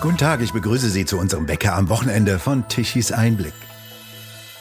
Guten Tag, ich begrüße Sie zu unserem Wecker am Wochenende von Tichys Einblick.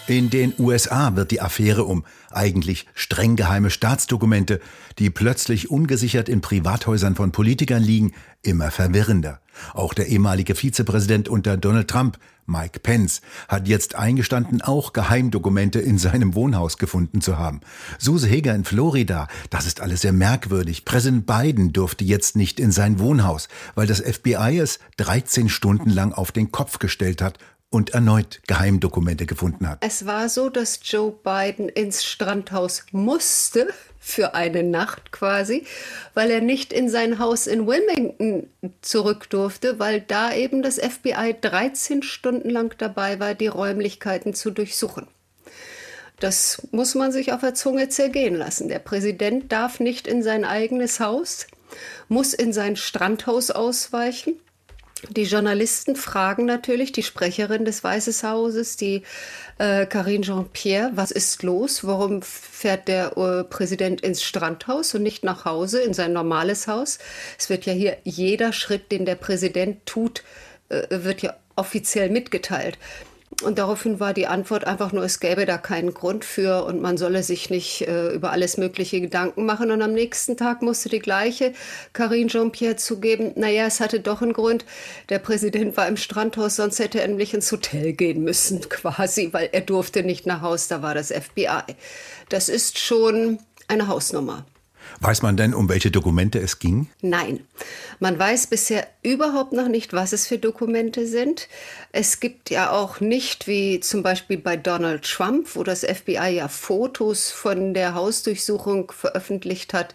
In den USA wird die Affäre um eigentlich streng geheime Staatsdokumente, die plötzlich ungesichert in Privathäusern von Politikern liegen, immer verwirrender. Auch der ehemalige Vizepräsident unter Donald Trump, Mike Pence, hat jetzt eingestanden, auch Geheimdokumente in seinem Wohnhaus gefunden zu haben. Suse Heger in Florida, das ist alles sehr merkwürdig. Präsident Biden durfte jetzt nicht in sein Wohnhaus, weil das FBI es 13 Stunden lang auf den Kopf gestellt hat und erneut Geheimdokumente gefunden hat. Es war so, dass Joe Biden ins Strandhaus musste für eine Nacht quasi, weil er nicht in sein Haus in Wilmington zurück durfte, weil da eben das FBI 13 Stunden lang dabei war, die Räumlichkeiten zu durchsuchen. Das muss man sich auf der Zunge zergehen lassen. Der Präsident darf nicht in sein eigenes Haus, muss in sein Strandhaus ausweichen die Journalisten fragen natürlich die Sprecherin des Weißen Hauses, die äh, Karine Jean-Pierre, was ist los? Warum fährt der äh, Präsident ins Strandhaus und nicht nach Hause, in sein normales Haus? Es wird ja hier jeder Schritt, den der Präsident tut, äh, wird ja offiziell mitgeteilt. Und daraufhin war die Antwort einfach nur, es gäbe da keinen Grund für und man solle sich nicht äh, über alles mögliche Gedanken machen. Und am nächsten Tag musste die gleiche Karine Jean-Pierre zugeben, naja, es hatte doch einen Grund. Der Präsident war im Strandhaus, sonst hätte er nämlich ins Hotel gehen müssen, quasi, weil er durfte nicht nach Haus, da war das FBI. Das ist schon eine Hausnummer. Weiß man denn, um welche Dokumente es ging? Nein, man weiß bisher überhaupt noch nicht, was es für Dokumente sind. Es gibt ja auch nicht, wie zum Beispiel bei Donald Trump, wo das FBI ja Fotos von der Hausdurchsuchung veröffentlicht hat,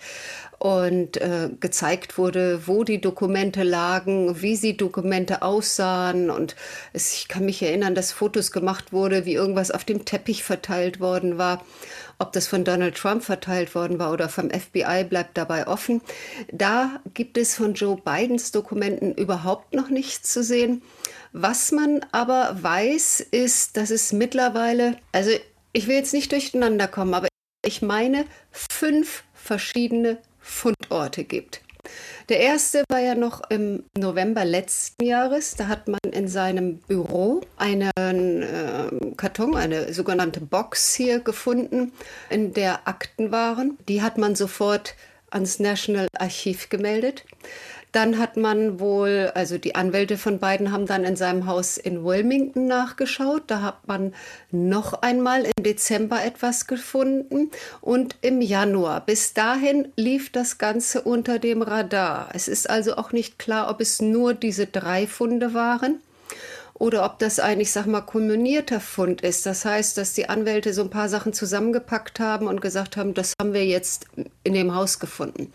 und äh, gezeigt wurde, wo die Dokumente lagen, wie sie Dokumente aussahen. Und es, ich kann mich erinnern, dass Fotos gemacht wurde, wie irgendwas auf dem Teppich verteilt worden war. Ob das von Donald Trump verteilt worden war oder vom FBI, bleibt dabei offen. Da gibt es von Joe Bidens Dokumenten überhaupt noch nichts zu sehen. Was man aber weiß, ist, dass es mittlerweile, also ich will jetzt nicht durcheinander kommen, aber ich meine fünf verschiedene Fundorte gibt. Der erste war ja noch im November letzten Jahres. Da hat man in seinem Büro einen äh, Karton, eine sogenannte Box hier gefunden, in der Akten waren. Die hat man sofort ans National Archiv gemeldet. Dann hat man wohl, also die Anwälte von beiden haben dann in seinem Haus in Wilmington nachgeschaut. Da hat man noch einmal im Dezember etwas gefunden und im Januar. Bis dahin lief das Ganze unter dem Radar. Es ist also auch nicht klar, ob es nur diese drei Funde waren oder ob das ein, ich sag mal, kulminierter Fund ist. Das heißt, dass die Anwälte so ein paar Sachen zusammengepackt haben und gesagt haben, das haben wir jetzt in dem Haus gefunden.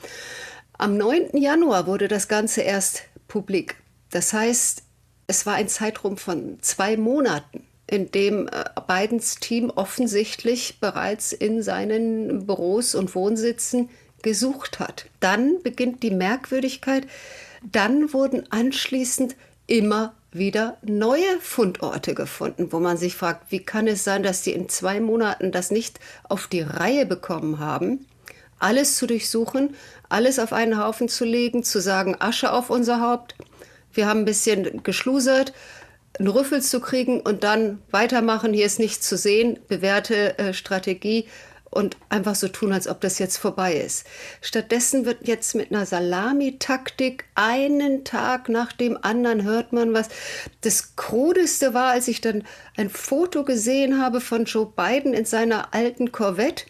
Am 9. Januar wurde das Ganze erst publik. Das heißt, es war ein Zeitraum von zwei Monaten, in dem äh, Bidens Team offensichtlich bereits in seinen Büros und Wohnsitzen gesucht hat. Dann beginnt die Merkwürdigkeit. Dann wurden anschließend immer wieder neue Fundorte gefunden, wo man sich fragt, wie kann es sein, dass die in zwei Monaten das nicht auf die Reihe bekommen haben? alles zu durchsuchen, alles auf einen Haufen zu legen, zu sagen, Asche auf unser Haupt. Wir haben ein bisschen geschlusert, einen Rüffel zu kriegen und dann weitermachen, hier ist nichts zu sehen, bewährte äh, Strategie und einfach so tun, als ob das jetzt vorbei ist. Stattdessen wird jetzt mit einer Salamitaktik einen Tag nach dem anderen hört man was. Das Krudeste war, als ich dann ein Foto gesehen habe von Joe Biden in seiner alten Corvette.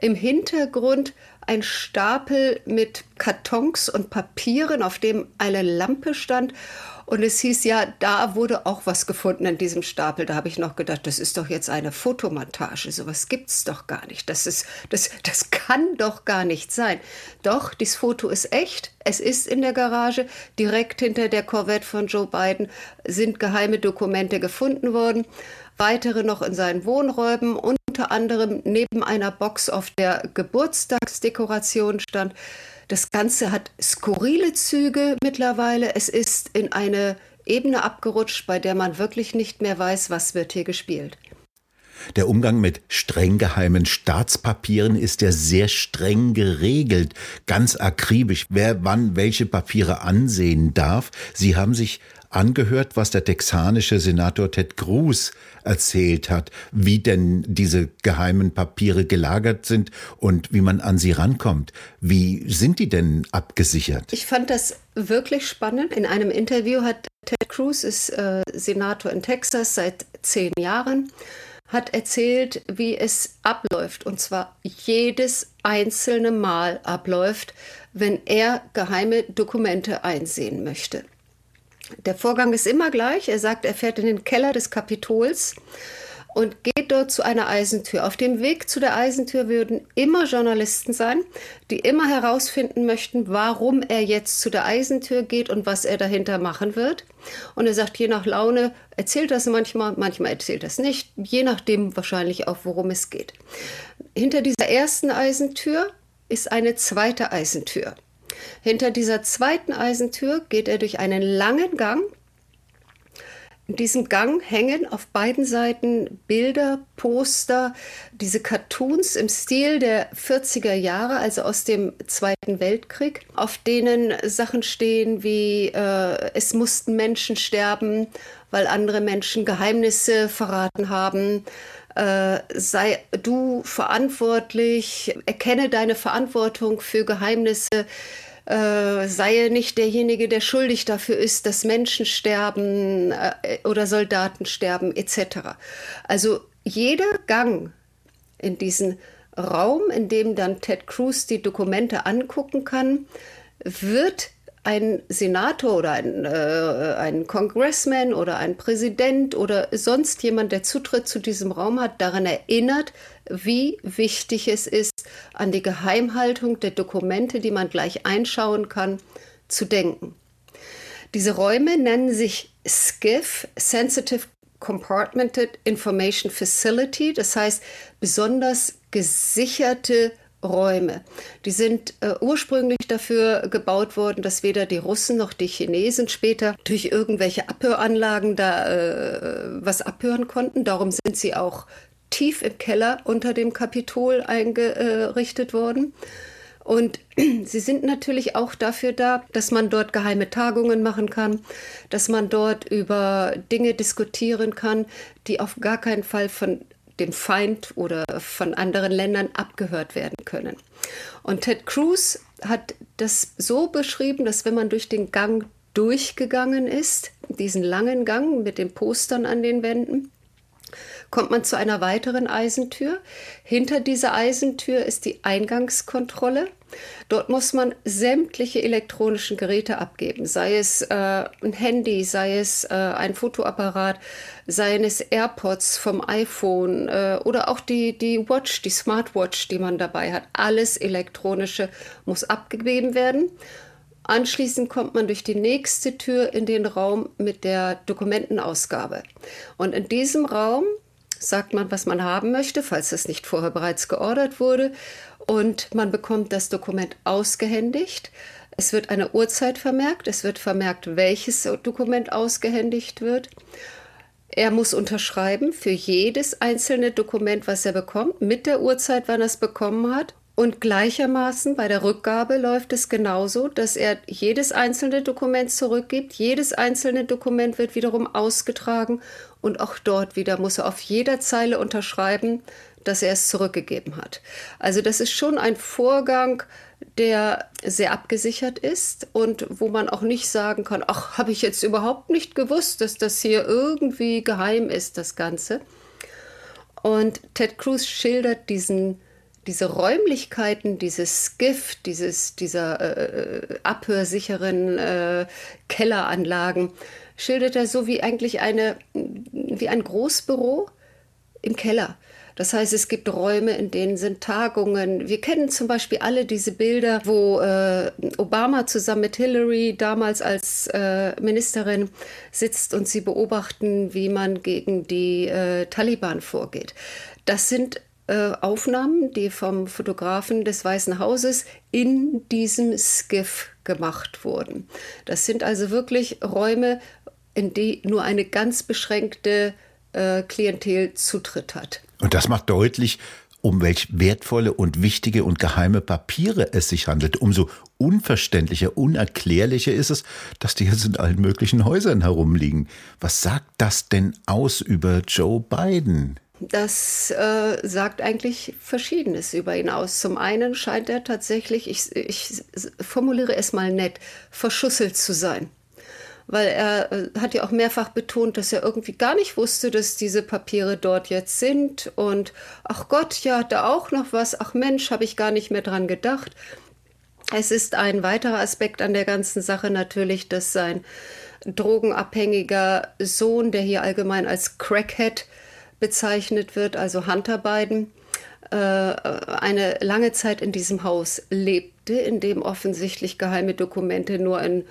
Im Hintergrund ein Stapel mit Kartons und Papieren, auf dem eine Lampe stand. Und es hieß ja, da wurde auch was gefunden in diesem Stapel. Da habe ich noch gedacht, das ist doch jetzt eine Fotomontage. Sowas gibt es doch gar nicht. Das, ist, das, das kann doch gar nicht sein. Doch, dieses Foto ist echt. Es ist in der Garage. Direkt hinter der Corvette von Joe Biden sind geheime Dokumente gefunden worden. Weitere noch in seinen Wohnräumen unter anderem neben einer Box, auf der Geburtstagsdekoration stand. Das Ganze hat skurrile Züge mittlerweile. Es ist in eine Ebene abgerutscht, bei der man wirklich nicht mehr weiß, was wird hier gespielt. Der Umgang mit streng geheimen Staatspapieren ist ja sehr streng geregelt, ganz akribisch, wer wann welche Papiere ansehen darf. Sie haben sich angehört, was der texanische Senator Ted Cruz erzählt hat, wie denn diese geheimen Papiere gelagert sind und wie man an sie rankommt. Wie sind die denn abgesichert? Ich fand das wirklich spannend. In einem Interview hat Ted Cruz, ist äh, Senator in Texas seit zehn Jahren, hat erzählt, wie es abläuft. Und zwar jedes einzelne Mal abläuft, wenn er geheime Dokumente einsehen möchte. Der Vorgang ist immer gleich. Er sagt, er fährt in den Keller des Kapitols und geht dort zu einer Eisentür. Auf dem Weg zu der Eisentür würden immer Journalisten sein, die immer herausfinden möchten, warum er jetzt zu der Eisentür geht und was er dahinter machen wird. Und er sagt, je nach Laune erzählt das manchmal, manchmal erzählt das nicht, je nachdem wahrscheinlich auch, worum es geht. Hinter dieser ersten Eisentür ist eine zweite Eisentür. Hinter dieser zweiten Eisentür geht er durch einen langen Gang, in diesem Gang hängen auf beiden Seiten Bilder, Poster, diese Cartoons im Stil der 40er Jahre, also aus dem Zweiten Weltkrieg, auf denen Sachen stehen wie äh, es mussten Menschen sterben, weil andere Menschen Geheimnisse verraten haben. Äh, sei du verantwortlich, erkenne deine Verantwortung für Geheimnisse äh, sei nicht derjenige, der schuldig dafür ist, dass Menschen sterben äh, oder Soldaten sterben etc. Also jeder Gang in diesen Raum, in dem dann Ted Cruz die Dokumente angucken kann, wird ein Senator oder ein, äh, ein Congressman oder ein Präsident oder sonst jemand, der Zutritt zu diesem Raum hat, daran erinnert, wie wichtig es ist, an die Geheimhaltung der Dokumente, die man gleich einschauen kann, zu denken. Diese Räume nennen sich SCIF, Sensitive Compartmented Information Facility, das heißt besonders gesicherte Räume. Die sind äh, ursprünglich dafür gebaut worden, dass weder die Russen noch die Chinesen später durch irgendwelche Abhöranlagen da äh, was abhören konnten. Darum sind sie auch tief im Keller unter dem Kapitol eingerichtet worden. Und sie sind natürlich auch dafür da, dass man dort geheime Tagungen machen kann, dass man dort über Dinge diskutieren kann, die auf gar keinen Fall von dem Feind oder von anderen Ländern abgehört werden können. Und Ted Cruz hat das so beschrieben, dass wenn man durch den Gang durchgegangen ist, diesen langen Gang mit den Postern an den Wänden, kommt man zu einer weiteren Eisentür. Hinter dieser Eisentür ist die Eingangskontrolle. Dort muss man sämtliche elektronischen Geräte abgeben, sei es äh, ein Handy, sei es äh, ein Fotoapparat, seien es AirPods vom iPhone äh, oder auch die, die Watch, die Smartwatch, die man dabei hat. Alles elektronische muss abgegeben werden. Anschließend kommt man durch die nächste Tür in den Raum mit der Dokumentenausgabe. Und in diesem Raum sagt man, was man haben möchte, falls es nicht vorher bereits geordert wurde. Und man bekommt das Dokument ausgehändigt. Es wird eine Uhrzeit vermerkt. Es wird vermerkt, welches Dokument ausgehändigt wird. Er muss unterschreiben für jedes einzelne Dokument, was er bekommt, mit der Uhrzeit, wann er es bekommen hat. Und gleichermaßen bei der Rückgabe läuft es genauso, dass er jedes einzelne Dokument zurückgibt. Jedes einzelne Dokument wird wiederum ausgetragen und auch dort wieder muss er auf jeder Zeile unterschreiben, dass er es zurückgegeben hat. Also das ist schon ein Vorgang, der sehr abgesichert ist und wo man auch nicht sagen kann, ach, habe ich jetzt überhaupt nicht gewusst, dass das hier irgendwie geheim ist, das Ganze. Und Ted Cruz schildert diesen diese Räumlichkeiten, dieses Skiff, dieses, dieser äh, abhörsicheren äh, Kelleranlagen, schildert er so wie eigentlich eine, wie ein Großbüro im Keller. Das heißt, es gibt Räume, in denen sind Tagungen. Wir kennen zum Beispiel alle diese Bilder, wo äh, Obama zusammen mit Hillary damals als äh, Ministerin sitzt und sie beobachten, wie man gegen die äh, Taliban vorgeht. Das sind äh, Aufnahmen, die vom Fotografen des Weißen Hauses in diesem Skiff gemacht wurden. Das sind also wirklich Räume, in die nur eine ganz beschränkte äh, Klientel Zutritt hat. Und das macht deutlich, um welch wertvolle und wichtige und geheime Papiere es sich handelt. Umso unverständlicher, unerklärlicher ist es, dass die jetzt in allen möglichen Häusern herumliegen. Was sagt das denn aus über Joe Biden? Das äh, sagt eigentlich Verschiedenes über ihn aus. Zum einen scheint er tatsächlich, ich, ich formuliere es mal nett, verschusselt zu sein weil er äh, hat ja auch mehrfach betont, dass er irgendwie gar nicht wusste, dass diese Papiere dort jetzt sind. Und ach Gott, ja, da auch noch was. Ach Mensch, habe ich gar nicht mehr dran gedacht. Es ist ein weiterer Aspekt an der ganzen Sache natürlich, dass sein drogenabhängiger Sohn, der hier allgemein als Crackhead bezeichnet wird, also Hunter Biden, äh, eine lange Zeit in diesem Haus lebte, in dem offensichtlich geheime Dokumente nur in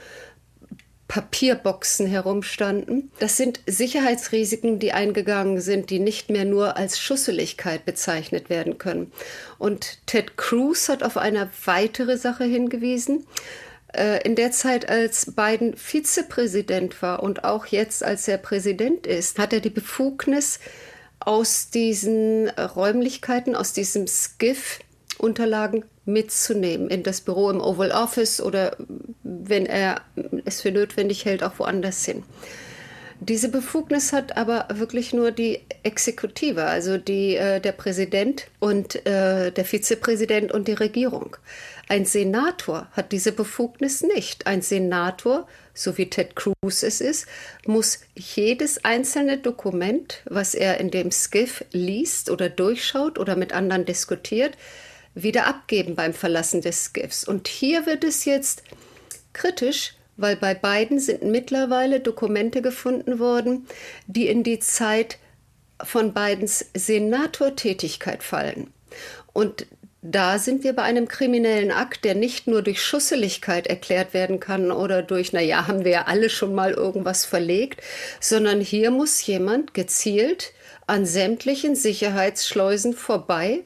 Papierboxen herumstanden. Das sind Sicherheitsrisiken, die eingegangen sind, die nicht mehr nur als Schusseligkeit bezeichnet werden können. Und Ted Cruz hat auf eine weitere Sache hingewiesen. Äh, in der Zeit, als Biden Vizepräsident war und auch jetzt, als er Präsident ist, hat er die Befugnis, aus diesen Räumlichkeiten, aus diesem Skiff Unterlagen mitzunehmen in das Büro im Oval Office oder wenn er es für notwendig hält, auch woanders hin. Diese Befugnis hat aber wirklich nur die Exekutive, also die, äh, der Präsident und äh, der Vizepräsident und die Regierung. Ein Senator hat diese Befugnis nicht. Ein Senator, so wie Ted Cruz es ist, muss jedes einzelne Dokument, was er in dem Skiff liest oder durchschaut oder mit anderen diskutiert, wieder abgeben beim Verlassen des Skiffs. Und hier wird es jetzt kritisch, weil bei beiden sind mittlerweile Dokumente gefunden worden, die in die Zeit von Bidens Senatortätigkeit fallen. Und da sind wir bei einem kriminellen Akt, der nicht nur durch Schusseligkeit erklärt werden kann oder durch, naja, haben wir ja alle schon mal irgendwas verlegt, sondern hier muss jemand gezielt an sämtlichen Sicherheitsschleusen vorbei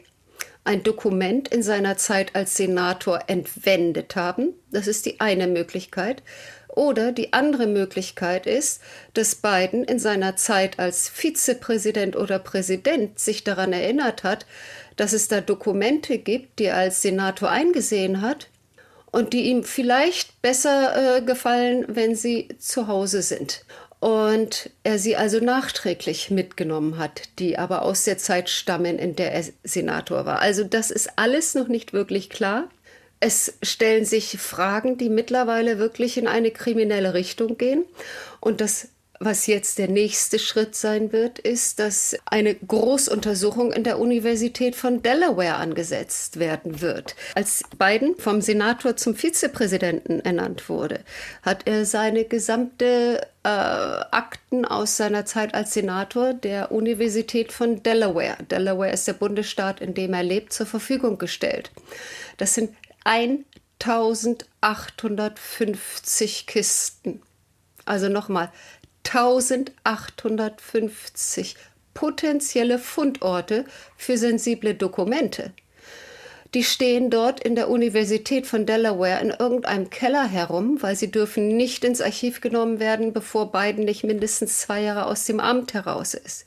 ein Dokument in seiner Zeit als Senator entwendet haben. Das ist die eine Möglichkeit. Oder die andere Möglichkeit ist, dass Biden in seiner Zeit als Vizepräsident oder Präsident sich daran erinnert hat, dass es da Dokumente gibt, die er als Senator eingesehen hat und die ihm vielleicht besser äh, gefallen, wenn sie zu Hause sind und er sie also nachträglich mitgenommen hat, die aber aus der Zeit stammen, in der er Senator war. Also das ist alles noch nicht wirklich klar. Es stellen sich Fragen, die mittlerweile wirklich in eine kriminelle Richtung gehen. Und das was jetzt der nächste Schritt sein wird, ist, dass eine Großuntersuchung in der Universität von Delaware angesetzt werden wird. Als Biden vom Senator zum Vizepräsidenten ernannt wurde, hat er seine gesamte äh, Akten aus seiner Zeit als Senator der Universität von Delaware, Delaware ist der Bundesstaat, in dem er lebt, zur Verfügung gestellt. Das sind 1850 Kisten. Also nochmal, 1850 potenzielle Fundorte für sensible Dokumente. Die stehen dort in der Universität von Delaware in irgendeinem Keller herum, weil sie dürfen nicht ins Archiv genommen werden, bevor Biden nicht mindestens zwei Jahre aus dem Amt heraus ist.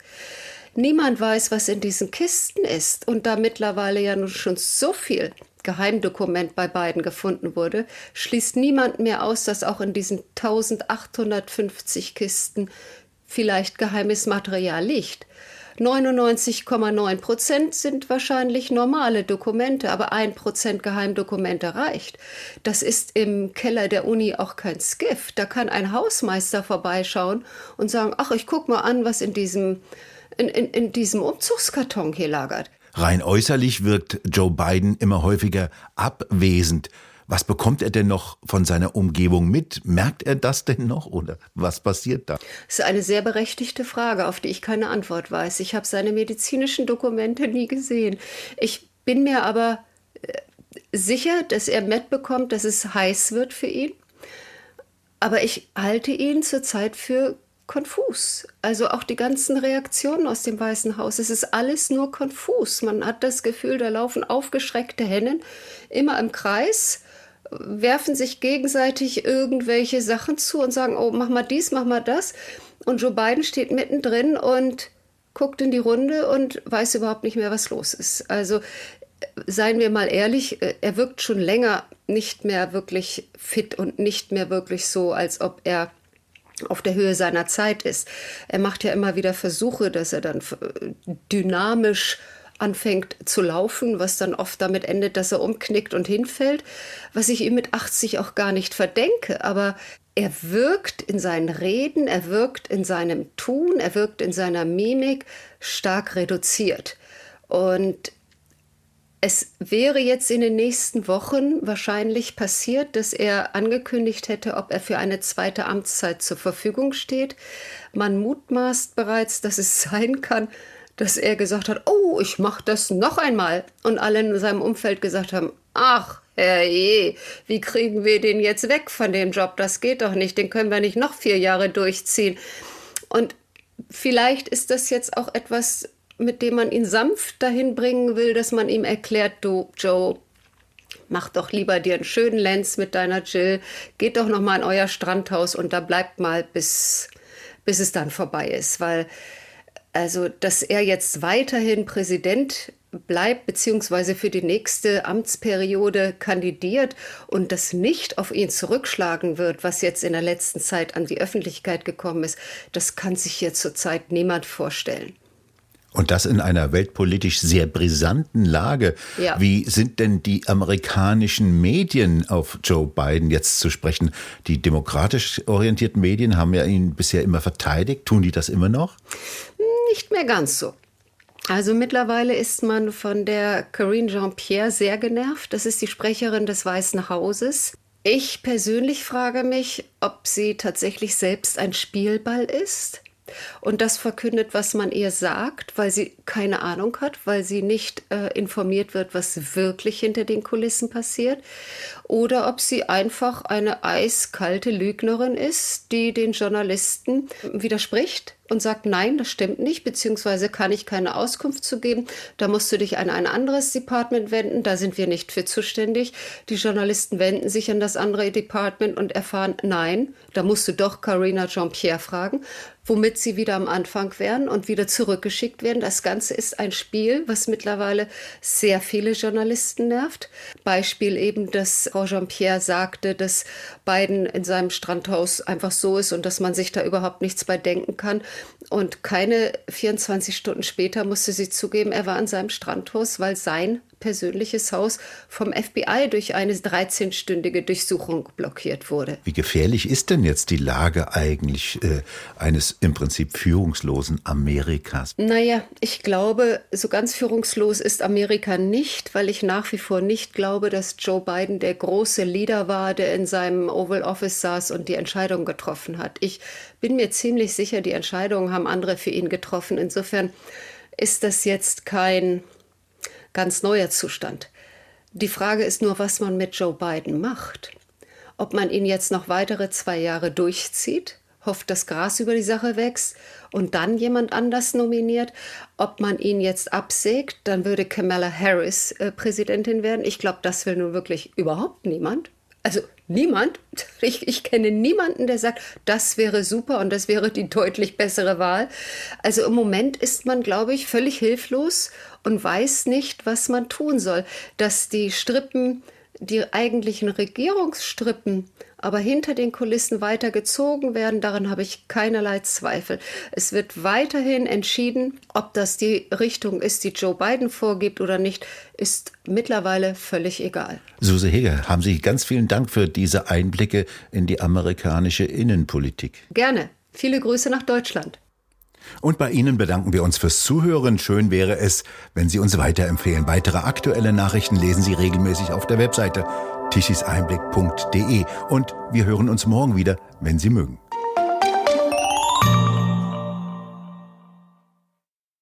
Niemand weiß, was in diesen Kisten ist. Und da mittlerweile ja nun schon so viel Geheimdokument bei beiden gefunden wurde, schließt niemand mehr aus, dass auch in diesen 1850 Kisten vielleicht geheimes Material liegt. 99,9 Prozent sind wahrscheinlich normale Dokumente, aber ein Prozent Geheimdokumente reicht. Das ist im Keller der Uni auch kein Skiff. Da kann ein Hausmeister vorbeischauen und sagen, ach, ich guck mal an, was in diesem, in, in, in diesem Umzugskarton hier lagert. Rein äußerlich wirkt Joe Biden immer häufiger abwesend. Was bekommt er denn noch von seiner Umgebung mit? Merkt er das denn noch oder was passiert da? Das ist eine sehr berechtigte Frage, auf die ich keine Antwort weiß. Ich habe seine medizinischen Dokumente nie gesehen. Ich bin mir aber äh, sicher, dass er mitbekommt, dass es heiß wird für ihn. Aber ich halte ihn zurzeit für konfus. Also auch die ganzen Reaktionen aus dem Weißen Haus. Es ist alles nur konfus. Man hat das Gefühl, da laufen aufgeschreckte Hennen immer im Kreis, werfen sich gegenseitig irgendwelche Sachen zu und sagen, oh, mach mal dies, mach mal das. Und Joe Biden steht mittendrin und guckt in die Runde und weiß überhaupt nicht mehr, was los ist. Also seien wir mal ehrlich, äh, er wirkt schon länger nicht mehr wirklich fit und nicht mehr wirklich so, als ob er auf der Höhe seiner Zeit ist. Er macht ja immer wieder Versuche, dass er dann dynamisch anfängt zu laufen, was dann oft damit endet, dass er umknickt und hinfällt, was ich ihm mit 80 auch gar nicht verdenke. Aber er wirkt in seinen Reden, er wirkt in seinem Tun, er wirkt in seiner Mimik stark reduziert. Und es wäre jetzt in den nächsten Wochen wahrscheinlich passiert, dass er angekündigt hätte, ob er für eine zweite Amtszeit zur Verfügung steht. Man mutmaßt bereits, dass es sein kann, dass er gesagt hat, oh, ich mache das noch einmal. Und alle in seinem Umfeld gesagt haben, ach, herrje, wie kriegen wir den jetzt weg von dem Job? Das geht doch nicht, den können wir nicht noch vier Jahre durchziehen. Und vielleicht ist das jetzt auch etwas, mit dem man ihn sanft dahin bringen will, dass man ihm erklärt, du Joe, mach doch lieber dir einen schönen Lenz mit deiner Jill, geht doch noch mal in euer Strandhaus und da bleibt mal bis bis es dann vorbei ist, weil also dass er jetzt weiterhin Präsident bleibt beziehungsweise für die nächste Amtsperiode kandidiert und das nicht auf ihn zurückschlagen wird, was jetzt in der letzten Zeit an die Öffentlichkeit gekommen ist, das kann sich hier zurzeit niemand vorstellen. Und das in einer weltpolitisch sehr brisanten Lage. Ja. Wie sind denn die amerikanischen Medien auf Joe Biden jetzt zu sprechen? Die demokratisch orientierten Medien haben ja ihn bisher immer verteidigt. Tun die das immer noch? Nicht mehr ganz so. Also mittlerweile ist man von der Karine Jean-Pierre sehr genervt. Das ist die Sprecherin des Weißen Hauses. Ich persönlich frage mich, ob sie tatsächlich selbst ein Spielball ist und das verkündet, was man ihr sagt, weil sie keine Ahnung hat, weil sie nicht äh, informiert wird, was wirklich hinter den Kulissen passiert, oder ob sie einfach eine eiskalte Lügnerin ist, die den Journalisten widerspricht und sagt, nein, das stimmt nicht, beziehungsweise kann ich keine Auskunft zu geben. Da musst du dich an ein anderes Department wenden, da sind wir nicht für zuständig. Die Journalisten wenden sich an das andere Department und erfahren, nein, da musst du doch Carina Jean-Pierre fragen womit sie wieder am Anfang wären und wieder zurückgeschickt werden. Das Ganze ist ein Spiel, was mittlerweile sehr viele Journalisten nervt. Beispiel eben, dass Frau Jean-Pierre sagte, dass Biden in seinem Strandhaus einfach so ist und dass man sich da überhaupt nichts bei denken kann. Und keine 24 Stunden später musste sie zugeben, er war in seinem Strandhaus, weil sein persönliches Haus vom FBI durch eine 13-stündige Durchsuchung blockiert wurde. Wie gefährlich ist denn jetzt die Lage eigentlich äh, eines im Prinzip führungslosen Amerikas? Naja, ich glaube, so ganz führungslos ist Amerika nicht, weil ich nach wie vor nicht glaube, dass Joe Biden der große Leader war, der in seinem Oval Office saß und die Entscheidung getroffen hat. Ich bin mir ziemlich sicher, die Entscheidungen haben andere für ihn getroffen. Insofern ist das jetzt kein ganz neuer Zustand. Die Frage ist nur, was man mit Joe Biden macht. Ob man ihn jetzt noch weitere zwei Jahre durchzieht, hofft, dass Gras über die Sache wächst und dann jemand anders nominiert. Ob man ihn jetzt absägt, dann würde Kamala Harris äh, Präsidentin werden. Ich glaube, das will nun wirklich überhaupt niemand. Also niemand, ich, ich, kenne niemanden, der sagt, das wäre super und das wäre die deutlich bessere Wahl. Also im Moment ist man, glaube ich, völlig hilflos und weiß nicht, was man tun soll. Dass die Strippen, die eigentlichen Regierungsstrippen, aber hinter den Kulissen weiter gezogen werden, daran habe ich keinerlei Zweifel. Es wird weiterhin entschieden, ob das die Richtung ist, die Joe Biden vorgibt oder nicht, ist mittlerweile völlig egal. Suse Heger, haben Sie ganz vielen Dank für diese Einblicke in die amerikanische Innenpolitik. Gerne. Viele Grüße nach Deutschland. Und bei Ihnen bedanken wir uns fürs Zuhören. Schön wäre es, wenn Sie uns weiterempfehlen. Weitere aktuelle Nachrichten lesen Sie regelmäßig auf der Webseite tichiseinblick.de. Und wir hören uns morgen wieder, wenn Sie mögen.